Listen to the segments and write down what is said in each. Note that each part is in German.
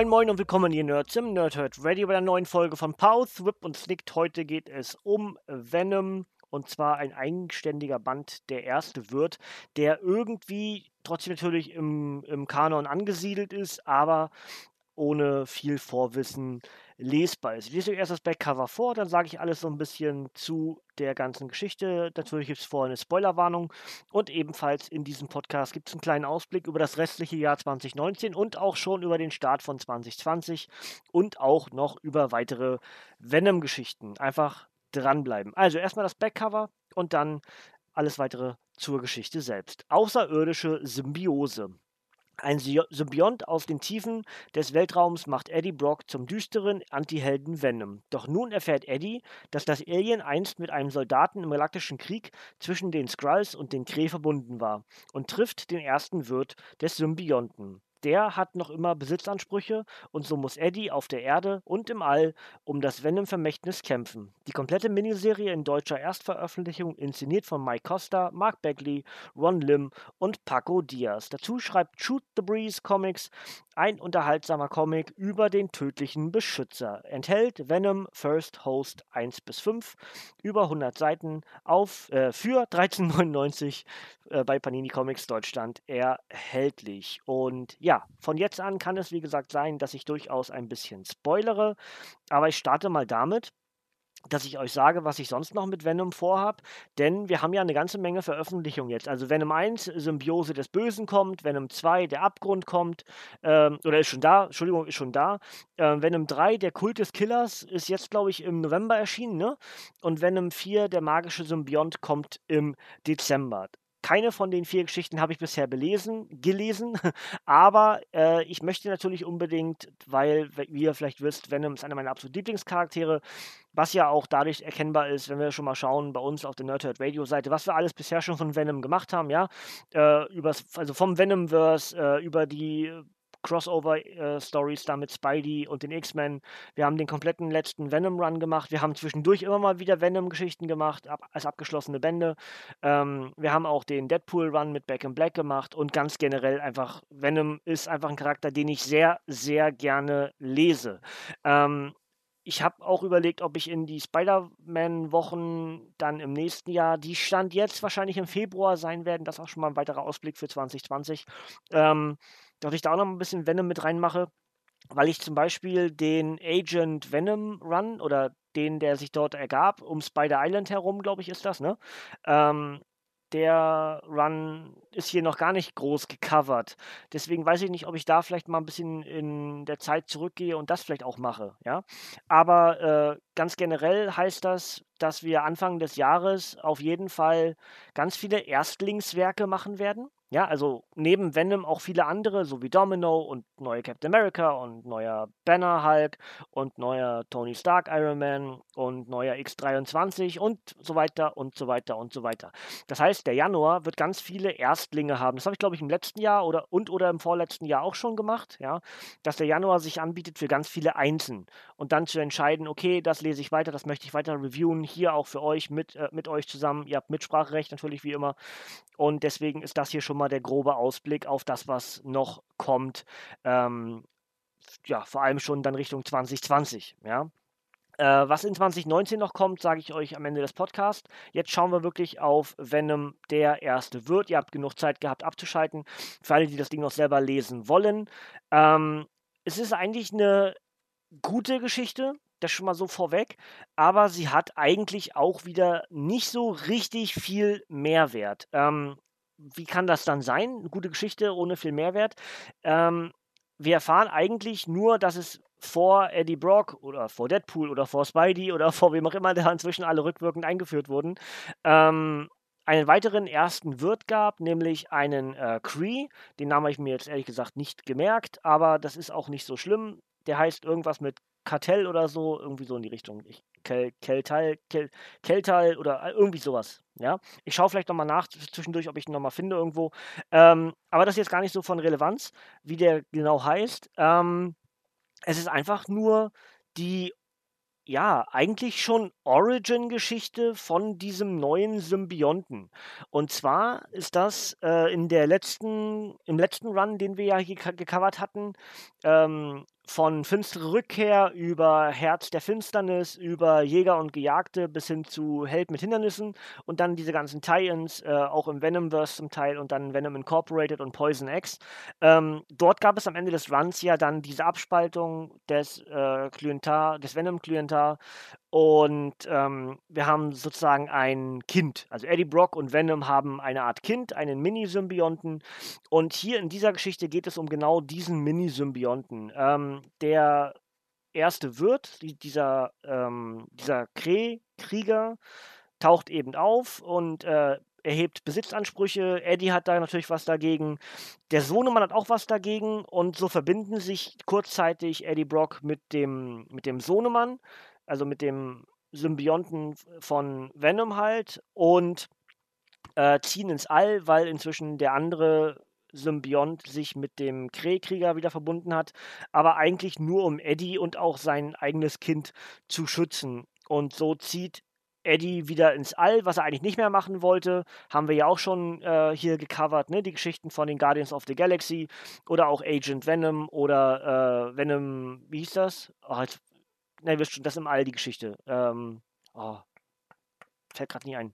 Moin Moin und willkommen ihr Nerds im Nerdhurt Radio bei der neuen Folge von Pause, Whip und Snicked. Heute geht es um Venom und zwar ein eigenständiger Band, der erste wird, der irgendwie trotzdem natürlich im, im Kanon angesiedelt ist, aber ohne viel Vorwissen lesbar ist. Ich lese euch erst das Backcover vor, dann sage ich alles so ein bisschen zu der ganzen Geschichte. Natürlich gibt es vorher eine Spoilerwarnung und ebenfalls in diesem Podcast gibt es einen kleinen Ausblick über das restliche Jahr 2019 und auch schon über den Start von 2020 und auch noch über weitere Venom-Geschichten. Einfach dranbleiben. Also erstmal das Backcover und dann alles weitere zur Geschichte selbst. Außerirdische Symbiose. Ein Symbiont aus den Tiefen des Weltraums macht Eddie Brock zum düsteren Antihelden Venom. Doch nun erfährt Eddie, dass das Alien einst mit einem Soldaten im Galaktischen Krieg zwischen den Skrulls und den Kree verbunden war und trifft den ersten Wirt des Symbionten. Der hat noch immer Besitzansprüche und so muss Eddie auf der Erde und im All um das Venom-Vermächtnis kämpfen. Die komplette Miniserie in deutscher Erstveröffentlichung inszeniert von Mike Costa, Mark Bagley, Ron Lim und Paco Diaz. Dazu schreibt Shoot the Breeze Comics ein unterhaltsamer Comic über den tödlichen Beschützer. Enthält Venom First Host 1 bis 5, über 100 Seiten auf äh, für 13,99 äh, bei Panini Comics Deutschland erhältlich. Und ja, von jetzt an kann es wie gesagt sein, dass ich durchaus ein bisschen spoilere, aber ich starte mal damit, dass ich euch sage, was ich sonst noch mit Venom vorhab, denn wir haben ja eine ganze Menge Veröffentlichungen jetzt. Also Venom 1, Symbiose des Bösen kommt, Venom 2, der Abgrund kommt, ähm, oder ist schon da, Entschuldigung, ist schon da. Ähm, Venom 3, der Kult des Killers, ist jetzt, glaube ich, im November erschienen, ne? Und Venom 4, der magische Symbiont, kommt im Dezember. Keine von den vier Geschichten habe ich bisher belesen, gelesen, aber äh, ich möchte natürlich unbedingt, weil, wie ihr vielleicht wisst, Venom ist einer meiner absoluten Lieblingscharaktere, was ja auch dadurch erkennbar ist, wenn wir schon mal schauen bei uns auf der Nerdhurt Radio Seite, was wir alles bisher schon von Venom gemacht haben, ja, äh, übers, also vom Venomverse äh, über die Crossover-Stories äh, da mit Spidey und den X-Men. Wir haben den kompletten letzten Venom-Run gemacht. Wir haben zwischendurch immer mal wieder Venom-Geschichten gemacht, ab, als abgeschlossene Bände. Ähm, wir haben auch den Deadpool-Run mit Back in Black gemacht und ganz generell einfach, Venom ist einfach ein Charakter, den ich sehr, sehr gerne lese. Ähm, ich habe auch überlegt, ob ich in die Spider-Man-Wochen dann im nächsten Jahr, die stand jetzt wahrscheinlich im Februar sein werden, das ist auch schon mal ein weiterer Ausblick für 2020, ähm, dass ich da auch noch ein bisschen Venom mit reinmache, weil ich zum Beispiel den Agent Venom Run oder den, der sich dort ergab, um Spider Island herum, glaube ich, ist das, ne? Ähm, der Run ist hier noch gar nicht groß gecovert. Deswegen weiß ich nicht, ob ich da vielleicht mal ein bisschen in der Zeit zurückgehe und das vielleicht auch mache. Ja? Aber äh, ganz generell heißt das, dass wir Anfang des Jahres auf jeden Fall ganz viele Erstlingswerke machen werden. Ja, also neben Venom auch viele andere, so wie Domino und neue Captain America und neuer Banner Hulk und neuer Tony Stark Iron Man und neuer X23 und so weiter und so weiter und so weiter. Das heißt, der Januar wird ganz viele Erstlinge haben. Das habe ich, glaube ich, im letzten Jahr oder und oder im vorletzten Jahr auch schon gemacht, ja, dass der Januar sich anbietet für ganz viele Einsen und dann zu entscheiden, okay, das lese ich weiter, das möchte ich weiter reviewen, hier auch für euch mit, äh, mit euch zusammen. Ihr habt Mitspracherecht natürlich wie immer. Und deswegen ist das hier schon mal der grobe Ausblick auf das, was noch kommt. Ähm, ja, vor allem schon dann Richtung 2020, ja. Äh, was in 2019 noch kommt, sage ich euch am Ende des Podcasts. Jetzt schauen wir wirklich auf Venom, der erste wird. Ihr habt genug Zeit gehabt abzuschalten. Für alle, die das Ding noch selber lesen wollen. Ähm, es ist eigentlich eine gute Geschichte das schon mal so vorweg, aber sie hat eigentlich auch wieder nicht so richtig viel Mehrwert. Ähm, wie kann das dann sein? Eine gute Geschichte ohne viel Mehrwert. Ähm, wir erfahren eigentlich nur, dass es vor Eddie Brock oder vor Deadpool oder vor Spidey oder vor wem auch immer, der inzwischen alle rückwirkend eingeführt wurden, ähm, einen weiteren ersten Wirt gab, nämlich einen äh, Cree. Den Namen habe ich mir jetzt ehrlich gesagt nicht gemerkt, aber das ist auch nicht so schlimm. Der heißt irgendwas mit Kartell oder so, irgendwie so in die Richtung. Ich, Kel, Keltal, Kel, Keltal oder äh, irgendwie sowas. Ja, ich schaue vielleicht nochmal nach zwischendurch, ob ich ihn nochmal finde irgendwo. Ähm, aber das ist jetzt gar nicht so von Relevanz, wie der genau heißt. Ähm, es ist einfach nur die ja, eigentlich schon Origin-Geschichte von diesem neuen Symbionten. Und zwar ist das äh, in der letzten, im letzten Run, den wir ja hier gecovert hatten, ähm, von Finstere Rückkehr über Herz der Finsternis, über Jäger und Gejagte bis hin zu Held mit Hindernissen und dann diese ganzen Tie-Ins, äh, auch im Venomverse zum Teil und dann Venom Incorporated und Poison X. Ähm, dort gab es am Ende des Runs ja dann diese Abspaltung des äh, Klientar, des Venom-Klientar und ähm, wir haben sozusagen ein Kind. Also Eddie Brock und Venom haben eine Art Kind, einen Mini-Symbionten. Und hier in dieser Geschichte geht es um genau diesen Mini-Symbionten. Ähm, der erste Wirt, dieser, ähm, dieser Kree-Krieger, taucht eben auf und äh, erhebt Besitzansprüche. Eddie hat da natürlich was dagegen. Der Sohnemann hat auch was dagegen. Und so verbinden sich kurzzeitig Eddie Brock mit dem, mit dem Sohnemann also mit dem Symbionten von Venom halt und äh, ziehen ins All, weil inzwischen der andere Symbiont sich mit dem Kree-Krieger wieder verbunden hat, aber eigentlich nur um Eddie und auch sein eigenes Kind zu schützen. Und so zieht Eddie wieder ins All, was er eigentlich nicht mehr machen wollte. Haben wir ja auch schon äh, hier gecovert, ne? Die Geschichten von den Guardians of the Galaxy oder auch Agent Venom oder äh, Venom, wie hieß das? Oh, jetzt Nein, wisst schon, das im All die Geschichte. Ähm, oh, fällt gerade nicht ein.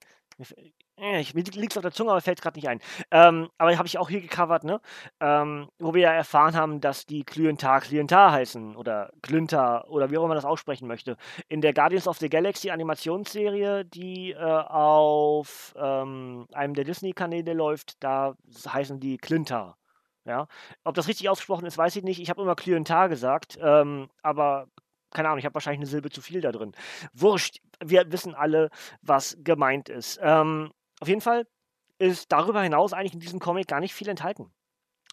Äh, ich, mir liegt es auf der Zunge, aber fällt gerade nicht ein. Ähm, aber habe ich auch hier gecovert, ne? Ähm, wo wir ja erfahren haben, dass die Klyentar Klientar heißen oder Klyntar oder wie auch immer man das aussprechen möchte. In der Guardians of the Galaxy Animationsserie, die äh, auf ähm, einem der Disney-Kanäle läuft, da heißen die Klyntar. Ja, ob das richtig ausgesprochen ist, weiß ich nicht. Ich habe immer Klientar gesagt, ähm, aber keine Ahnung, ich habe wahrscheinlich eine Silbe zu viel da drin. Wurscht, wir wissen alle, was gemeint ist. Ähm, auf jeden Fall ist darüber hinaus eigentlich in diesem Comic gar nicht viel enthalten.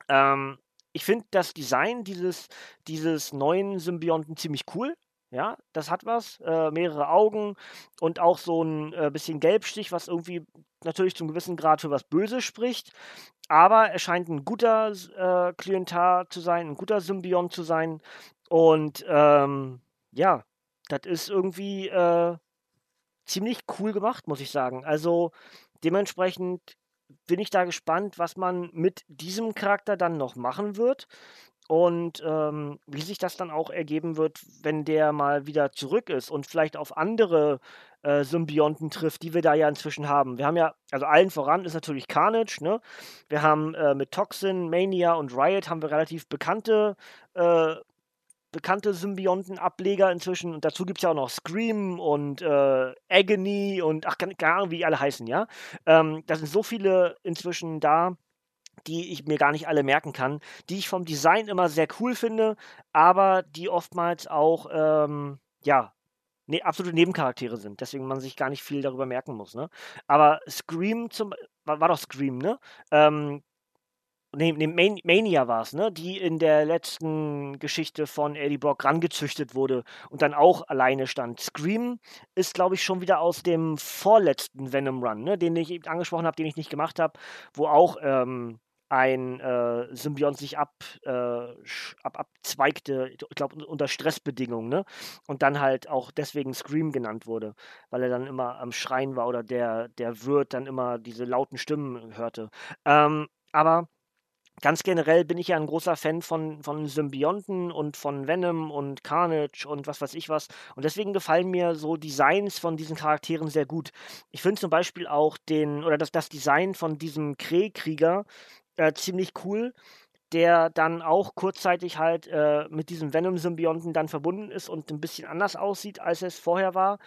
Ähm, ich finde das Design dieses, dieses neuen Symbionten ziemlich cool. Ja, das hat was. Äh, mehrere Augen und auch so ein äh, bisschen Gelbstich, was irgendwie natürlich zum gewissen Grad für was Böses spricht. Aber er scheint ein guter äh, Klientar zu sein, ein guter Symbiont zu sein. Und ähm, ja, das ist irgendwie äh, ziemlich cool gemacht, muss ich sagen. Also dementsprechend bin ich da gespannt, was man mit diesem Charakter dann noch machen wird und ähm, wie sich das dann auch ergeben wird, wenn der mal wieder zurück ist und vielleicht auf andere äh, Symbionten trifft, die wir da ja inzwischen haben. Wir haben ja, also allen voran ist natürlich Carnage, ne? Wir haben äh, mit Toxin, Mania und Riot haben wir relativ bekannte äh, bekannte Symbionten-Ableger inzwischen. Und dazu gibt es ja auch noch Scream und äh, Agony und ach, keine Ahnung, wie die alle heißen, ja. Ähm, da sind so viele inzwischen da, die ich mir gar nicht alle merken kann, die ich vom Design immer sehr cool finde, aber die oftmals auch, ähm, ja, ne, absolute Nebencharaktere sind, deswegen man sich gar nicht viel darüber merken muss. Ne? Aber Scream zum, war, war doch Scream, ne? Ähm, nee, nee Mania war es, ne? Die in der letzten Geschichte von Eddie Brock rangezüchtet wurde und dann auch alleine stand. Scream ist, glaube ich, schon wieder aus dem vorletzten Venom Run, ne? Den ich eben angesprochen habe, den ich nicht gemacht habe, wo auch ähm, ein äh, Symbiont sich ab, äh, ab, abzweigte, ich glaube unter Stressbedingungen, ne? Und dann halt auch deswegen Scream genannt wurde, weil er dann immer am Schreien war oder der, der Wirt dann immer diese lauten Stimmen hörte. Ähm, aber ganz generell bin ich ja ein großer Fan von, von Symbionten und von Venom und Carnage und was weiß ich was. Und deswegen gefallen mir so Designs von diesen Charakteren sehr gut. Ich finde zum Beispiel auch den, oder das, das Design von diesem Kree-Krieger äh, ziemlich cool der dann auch kurzzeitig halt äh, mit diesem Venom-Symbionten dann verbunden ist und ein bisschen anders aussieht, als es vorher war.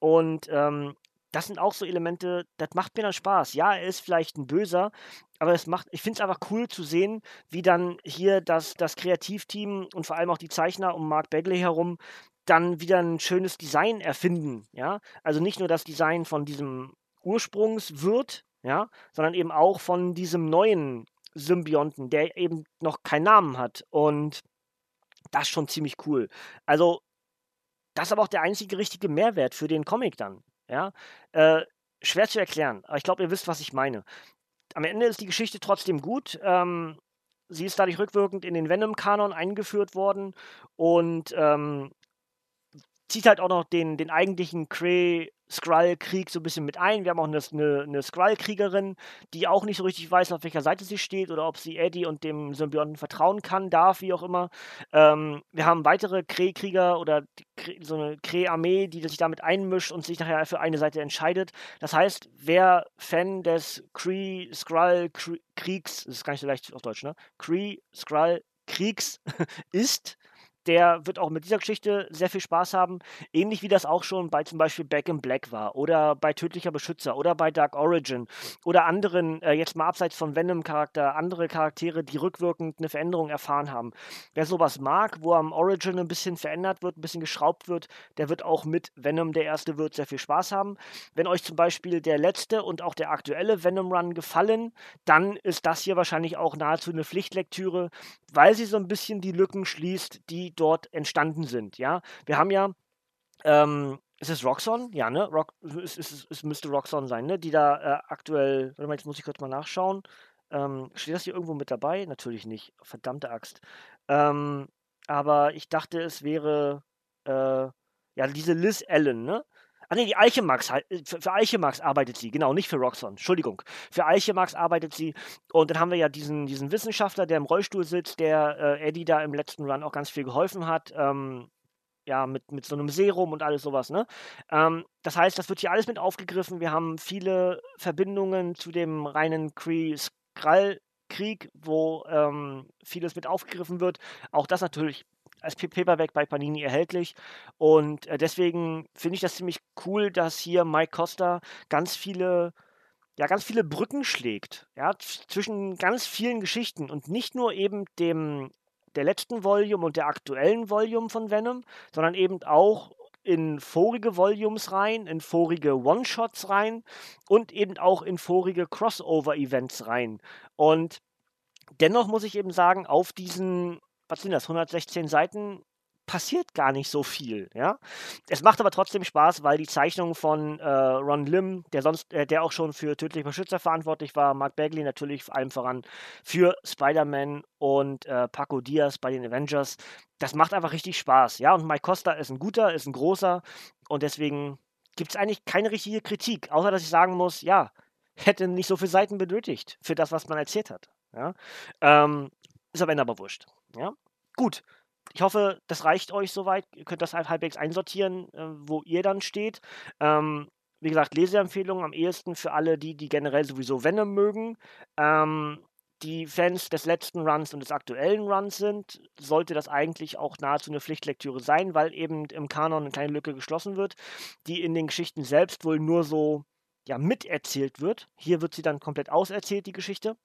Und ähm, das sind auch so Elemente, das macht mir dann Spaß. Ja, er ist vielleicht ein Böser, aber es macht, ich finde es einfach cool zu sehen, wie dann hier das, das Kreativteam und vor allem auch die Zeichner um Mark Bagley herum dann wieder ein schönes Design erfinden. Ja, also nicht nur das Design von diesem Ursprungswirt, ja, sondern eben auch von diesem neuen Symbionten, der eben noch keinen Namen hat. Und das ist schon ziemlich cool. Also, das ist aber auch der einzige richtige Mehrwert für den Comic dann. Ja, äh, schwer zu erklären, aber ich glaube, ihr wisst, was ich meine. Am Ende ist die Geschichte trotzdem gut. Ähm, sie ist dadurch rückwirkend in den Venom-Kanon eingeführt worden und ähm, zieht halt auch noch den, den eigentlichen Kree Skrull-Krieg so ein bisschen mit ein. Wir haben auch eine, eine, eine Skrull-Kriegerin, die auch nicht so richtig weiß, auf welcher Seite sie steht oder ob sie Eddie und dem Symbionten vertrauen kann, darf, wie auch immer. Ähm, wir haben weitere Kree-Krieger oder so eine Kree-Armee, die sich damit einmischt und sich nachher für eine Seite entscheidet. Das heißt, wer Fan des Kree-Skrull-Kriegs, das ist gar nicht so leicht auf Deutsch, ne? Kree-Skrull-Kriegs ist, der wird auch mit dieser Geschichte sehr viel Spaß haben. Ähnlich wie das auch schon bei zum Beispiel Back in Black war oder bei Tödlicher Beschützer oder bei Dark Origin oder anderen, äh, jetzt mal abseits von Venom-Charakter, andere Charaktere, die rückwirkend eine Veränderung erfahren haben. Wer sowas mag, wo am Origin ein bisschen verändert wird, ein bisschen geschraubt wird, der wird auch mit Venom der erste wird sehr viel Spaß haben. Wenn euch zum Beispiel der letzte und auch der aktuelle Venom Run gefallen, dann ist das hier wahrscheinlich auch nahezu eine Pflichtlektüre, weil sie so ein bisschen die Lücken schließt, die dort entstanden sind. Ja, wir haben ja, ähm, ist es Roxxon? Ja, ne? Rock, es, es, es müsste Roxxon sein, ne? Die da äh, aktuell, warte mal, jetzt muss ich kurz mal nachschauen. Ähm, steht das hier irgendwo mit dabei? Natürlich nicht. Verdammte Axt. Ähm, aber ich dachte, es wäre, äh, ja, diese Liz Allen, ne? Ah nee, die Eichemax, äh, für, für Eichemax arbeitet sie, genau, nicht für Roxxon, Entschuldigung. Für Eichemax arbeitet sie und dann haben wir ja diesen, diesen Wissenschaftler, der im Rollstuhl sitzt, der äh, Eddie da im letzten Run auch ganz viel geholfen hat. Ähm, ja, mit, mit so einem Serum und alles sowas, ne? Ähm, das heißt, das wird hier alles mit aufgegriffen. Wir haben viele Verbindungen zu dem reinen Kree-Skrull-Krieg, wo ähm, vieles mit aufgegriffen wird. Auch das natürlich als Paperback bei Panini erhältlich. Und äh, deswegen finde ich das ziemlich cool, dass hier Mike Costa ganz viele ja, ganz viele Brücken schlägt, ja, zwischen ganz vielen Geschichten und nicht nur eben dem der letzten Volume und der aktuellen Volume von Venom, sondern eben auch in vorige Volumes rein, in vorige One-Shots rein und eben auch in vorige Crossover-Events rein. Und dennoch muss ich eben sagen, auf diesen was sind das, 116 Seiten, passiert gar nicht so viel, ja. Es macht aber trotzdem Spaß, weil die Zeichnung von äh, Ron Lim, der sonst, äh, der auch schon für Tödliche Beschützer verantwortlich war, Mark Bagley natürlich vor allem voran für Spider-Man und äh, Paco Diaz bei den Avengers, das macht einfach richtig Spaß, ja. Und Mike Costa ist ein guter, ist ein großer und deswegen gibt es eigentlich keine richtige Kritik, außer dass ich sagen muss, ja, hätte nicht so viele Seiten benötigt für das, was man erzählt hat, ja. Ähm, ist am Ende aber wurscht. Ja? Gut. Ich hoffe, das reicht euch soweit. Ihr könnt das halbwegs einsortieren, äh, wo ihr dann steht. Ähm, wie gesagt, Leseempfehlungen am ehesten für alle, die, die generell sowieso Venom mögen. Ähm, die Fans des letzten Runs und des aktuellen Runs sind, sollte das eigentlich auch nahezu eine Pflichtlektüre sein, weil eben im Kanon eine kleine Lücke geschlossen wird, die in den Geschichten selbst wohl nur so ja, miterzählt wird. Hier wird sie dann komplett auserzählt, die Geschichte.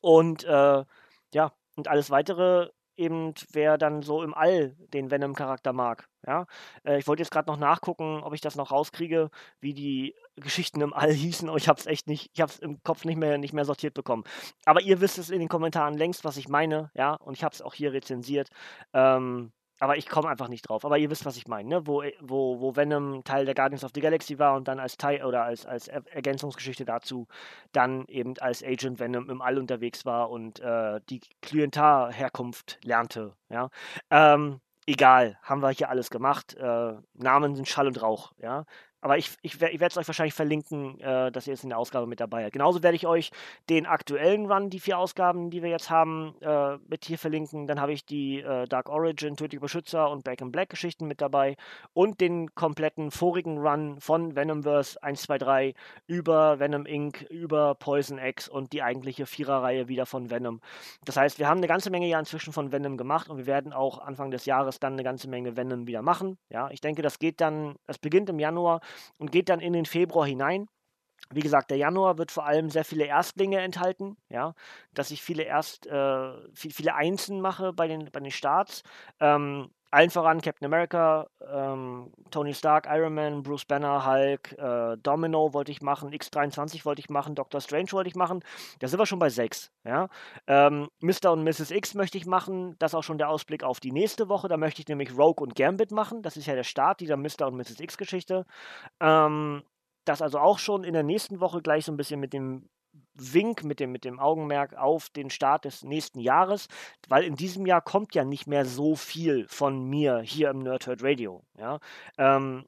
Und äh, ja, und alles weitere eben, wer dann so im All den Venom-Charakter mag. Ja, äh, ich wollte jetzt gerade noch nachgucken, ob ich das noch rauskriege, wie die Geschichten im All hießen, aber ich habe es echt nicht, ich habe es im Kopf nicht mehr, nicht mehr sortiert bekommen. Aber ihr wisst es in den Kommentaren längst, was ich meine, ja, und ich habe es auch hier rezensiert. Ähm, aber ich komme einfach nicht drauf. Aber ihr wisst, was ich meine, ne? Wo, äh, wo, wo Venom Teil der Guardians of the Galaxy war und dann als Teil oder als, als Ergänzungsgeschichte dazu dann eben als Agent Venom im All unterwegs war und äh, die Klientar-Herkunft lernte. Ja. Ähm, egal, haben wir hier alles gemacht. Äh, Namen sind Schall und Rauch, ja. Aber ich, ich, ich werde es euch wahrscheinlich verlinken, äh, dass ihr es in der Ausgabe mit dabei habt. Genauso werde ich euch den aktuellen Run, die vier Ausgaben, die wir jetzt haben, äh, mit hier verlinken. Dann habe ich die äh, Dark Origin, Tödliche Beschützer und Back in Black Geschichten mit dabei. Und den kompletten vorigen Run von Venomverse 1, 2, 3 über Venom Inc., über Poison X und die eigentliche Viererreihe wieder von Venom. Das heißt, wir haben eine ganze Menge ja inzwischen von Venom gemacht und wir werden auch Anfang des Jahres dann eine ganze Menge Venom wieder machen. Ja, ich denke, das geht dann, das beginnt im Januar und geht dann in den Februar hinein. Wie gesagt, der Januar wird vor allem sehr viele Erstlinge enthalten, ja, dass ich viele Erst, äh, viel, viele Einsen mache bei den, bei den Starts. Ähm, allen voran Captain America, ähm, Tony Stark, Iron Man, Bruce Banner, Hulk, äh, Domino wollte ich machen, X23 wollte ich machen, Doctor Strange wollte ich machen. Da sind wir schon bei sechs. Ja? Ähm, Mr. und Mrs. X möchte ich machen. Das ist auch schon der Ausblick auf die nächste Woche. Da möchte ich nämlich Rogue und Gambit machen. Das ist ja der Start dieser Mr. und Mrs. X-Geschichte. Ähm, das also auch schon in der nächsten Woche gleich so ein bisschen mit dem Wink mit dem, mit dem Augenmerk auf den Start des nächsten Jahres, weil in diesem Jahr kommt ja nicht mehr so viel von mir hier im Nerdhurt Radio. Ja? Ähm,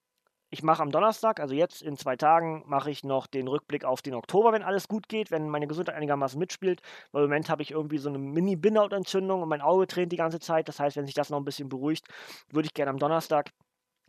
ich mache am Donnerstag, also jetzt in zwei Tagen, mache ich noch den Rückblick auf den Oktober, wenn alles gut geht, wenn meine Gesundheit einigermaßen mitspielt. Weil im Moment habe ich irgendwie so eine Mini-Binderentzündung und mein Auge tränt die ganze Zeit. Das heißt, wenn sich das noch ein bisschen beruhigt, würde ich gerne am Donnerstag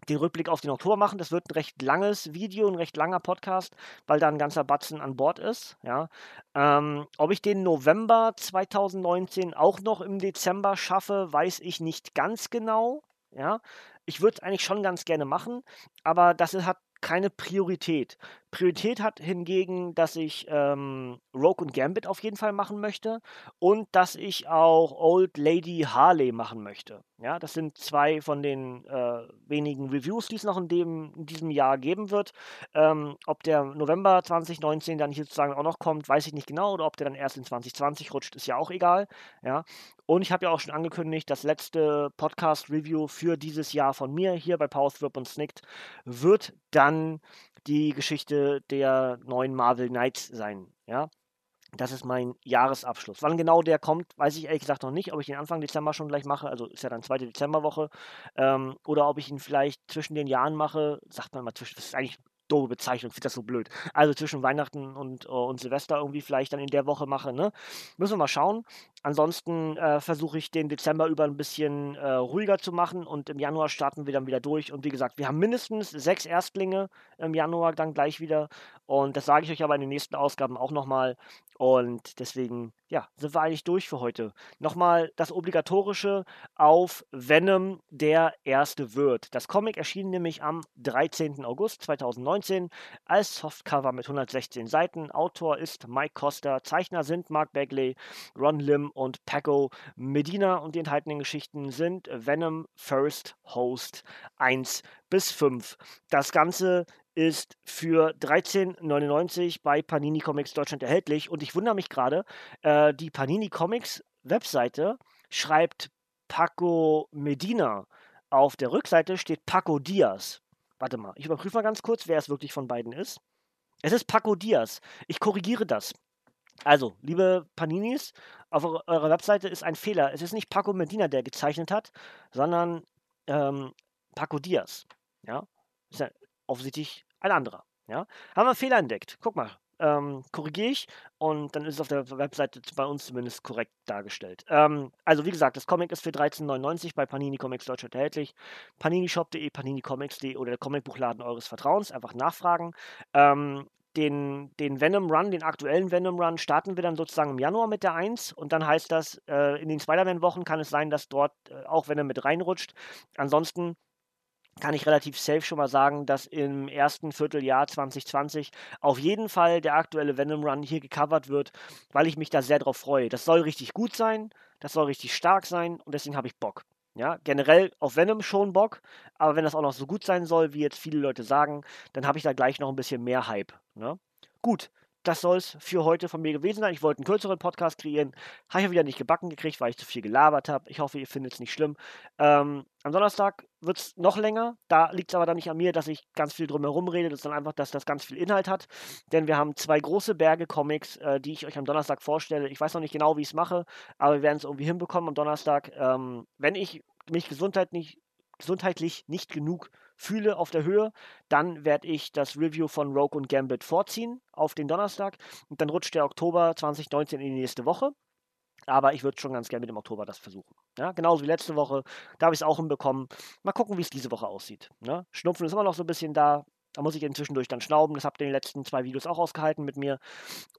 den Rückblick auf den Oktober machen. Das wird ein recht langes Video, ein recht langer Podcast, weil da ein ganzer Batzen an Bord ist. Ja. Ähm, ob ich den November 2019 auch noch im Dezember schaffe, weiß ich nicht ganz genau. Ja. Ich würde es eigentlich schon ganz gerne machen, aber das hat keine Priorität. Priorität hat hingegen, dass ich ähm, Rogue und Gambit auf jeden Fall machen möchte und dass ich auch Old Lady Harley machen möchte. Ja, das sind zwei von den äh, wenigen Reviews, die es noch in, dem, in diesem Jahr geben wird. Ähm, ob der November 2019 dann hier sozusagen auch noch kommt, weiß ich nicht genau, oder ob der dann erst in 2020 rutscht, ist ja auch egal. Ja, und ich habe ja auch schon angekündigt, das letzte Podcast-Review für dieses Jahr von mir hier bei Powerthrip und Snicked wird dann die Geschichte der neuen Marvel Knights sein. Ja, das ist mein Jahresabschluss. Wann genau der kommt, weiß ich ehrlich gesagt noch nicht. Ob ich den Anfang Dezember schon gleich mache, also ist ja dann zweite Dezemberwoche, ähm, oder ob ich ihn vielleicht zwischen den Jahren mache, sagt man mal zwischen, das ist eigentlich doofe Bezeichnung, finde das so blöd. Also zwischen Weihnachten und, uh, und Silvester irgendwie vielleicht dann in der Woche mache, ne? Müssen wir mal schauen. Ansonsten äh, versuche ich den Dezember über ein bisschen äh, ruhiger zu machen und im Januar starten wir dann wieder durch. Und wie gesagt, wir haben mindestens sechs Erstlinge im Januar dann gleich wieder. Und das sage ich euch aber in den nächsten Ausgaben auch nochmal. Und deswegen, ja, sind wir eigentlich durch für heute. Nochmal das Obligatorische auf Venom, der erste wird. Das Comic erschien nämlich am 13. August 2019 als Softcover mit 116 Seiten. Autor ist Mike Costa, Zeichner sind Mark Bagley, Ron Lim und Paco Medina und die enthaltenen Geschichten sind Venom First Host 1 bis 5. Das Ganze ist für 13,99 bei Panini Comics Deutschland erhältlich. Und ich wundere mich gerade, äh, die Panini Comics Webseite schreibt Paco Medina. Auf der Rückseite steht Paco Diaz. Warte mal, ich überprüfe mal ganz kurz, wer es wirklich von beiden ist. Es ist Paco Diaz. Ich korrigiere das. Also, liebe Paninis, auf eurer Webseite ist ein Fehler. Es ist nicht Paco Medina, der gezeichnet hat, sondern ähm, Paco Diaz. Ja, ist ja offensichtlich ein anderer. Ja? Haben wir einen Fehler entdeckt. Guck mal, ähm, korrigiere ich und dann ist es auf der Webseite bei uns zumindest korrekt dargestellt. Ähm, also wie gesagt, das Comic ist für 13,99 bei Panini Comics Deutschland erhältlich. paninishop.de, paninicomics.de oder der Comicbuchladen eures Vertrauens. Einfach nachfragen. Ähm, den, den Venom Run, den aktuellen Venom Run, starten wir dann sozusagen im Januar mit der 1 und dann heißt das, äh, in den Spider-Man-Wochen kann es sein, dass dort äh, auch Venom mit reinrutscht. Ansonsten kann ich relativ safe schon mal sagen, dass im ersten Vierteljahr 2020 auf jeden Fall der aktuelle Venom Run hier gecovert wird, weil ich mich da sehr drauf freue. Das soll richtig gut sein, das soll richtig stark sein und deswegen habe ich Bock. Ja, generell auf Venom schon Bock, aber wenn das auch noch so gut sein soll, wie jetzt viele Leute sagen, dann habe ich da gleich noch ein bisschen mehr Hype. Ne? Gut, das soll es für heute von mir gewesen sein. Ich wollte einen kürzeren Podcast kreieren. Habe ich wieder nicht gebacken gekriegt, weil ich zu viel gelabert habe. Ich hoffe, ihr findet es nicht schlimm. Ähm, am Donnerstag wird es noch länger. Da liegt es aber dann nicht an mir, dass ich ganz viel drumherum rede. Das ist dann einfach, dass das ganz viel Inhalt hat. Denn wir haben zwei große Berge Comics, äh, die ich euch am Donnerstag vorstelle. Ich weiß noch nicht genau, wie ich es mache, aber wir werden es irgendwie hinbekommen am Donnerstag. Ähm, wenn ich mich gesundheitlich, gesundheitlich nicht genug fühle auf der Höhe, dann werde ich das Review von Rogue und Gambit vorziehen auf den Donnerstag und dann rutscht der Oktober 2019 in die nächste Woche. Aber ich würde schon ganz gerne mit dem Oktober das versuchen. Ja, genauso wie letzte Woche. Da habe ich es auch hinbekommen. Mal gucken, wie es diese Woche aussieht. Ne? Schnupfen ist immer noch so ein bisschen da. Da muss ich inzwischen durch dann schnauben. Das habt ihr in den letzten zwei Videos auch ausgehalten mit mir.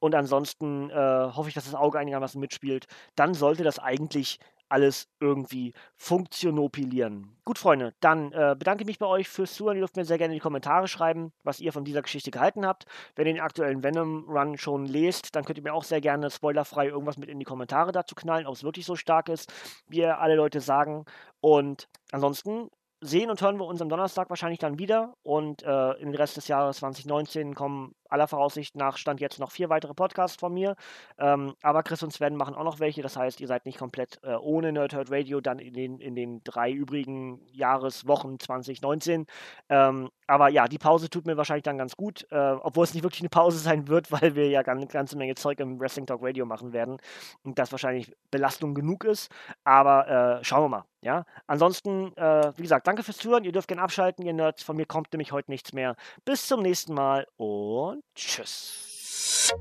Und ansonsten äh, hoffe ich, dass das Auge einigermaßen mitspielt. Dann sollte das eigentlich alles irgendwie funktionopilieren. Gut, Freunde, dann äh, bedanke ich mich bei euch fürs Zuhören. Ihr dürft mir sehr gerne in die Kommentare schreiben, was ihr von dieser Geschichte gehalten habt. Wenn ihr den aktuellen Venom-Run schon lest, dann könnt ihr mir auch sehr gerne spoilerfrei irgendwas mit in die Kommentare dazu knallen, ob es wirklich so stark ist, wie alle Leute sagen. Und ansonsten sehen und hören wir uns am Donnerstag wahrscheinlich dann wieder. Und äh, im Rest des Jahres 2019 kommen aller Voraussicht nach Stand jetzt noch vier weitere Podcasts von mir. Ähm, aber Chris und Sven machen auch noch welche. Das heißt, ihr seid nicht komplett äh, ohne Nerdhurt Radio dann in den, in den drei übrigen Jahreswochen 2019. Ähm, aber ja, die Pause tut mir wahrscheinlich dann ganz gut, äh, obwohl es nicht wirklich eine Pause sein wird, weil wir ja eine ganze Menge Zeug im Wrestling Talk Radio machen werden und das wahrscheinlich Belastung genug ist. Aber äh, schauen wir mal. Ja, ansonsten, äh, wie gesagt, danke fürs Zuhören. Ihr dürft gerne abschalten, ihr Nerds. Von mir kommt nämlich heute nichts mehr. Bis zum nächsten Mal und conscious.